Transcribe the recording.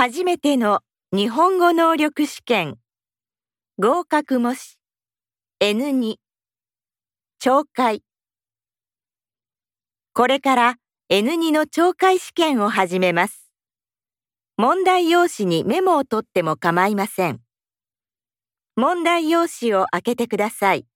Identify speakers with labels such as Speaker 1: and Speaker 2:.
Speaker 1: 初めての日本語能力試験合格模試 N2 懲戒これから N2 の懲戒試験を始めます。問題用紙にメモを取っても構いません。問題用紙を開けてください。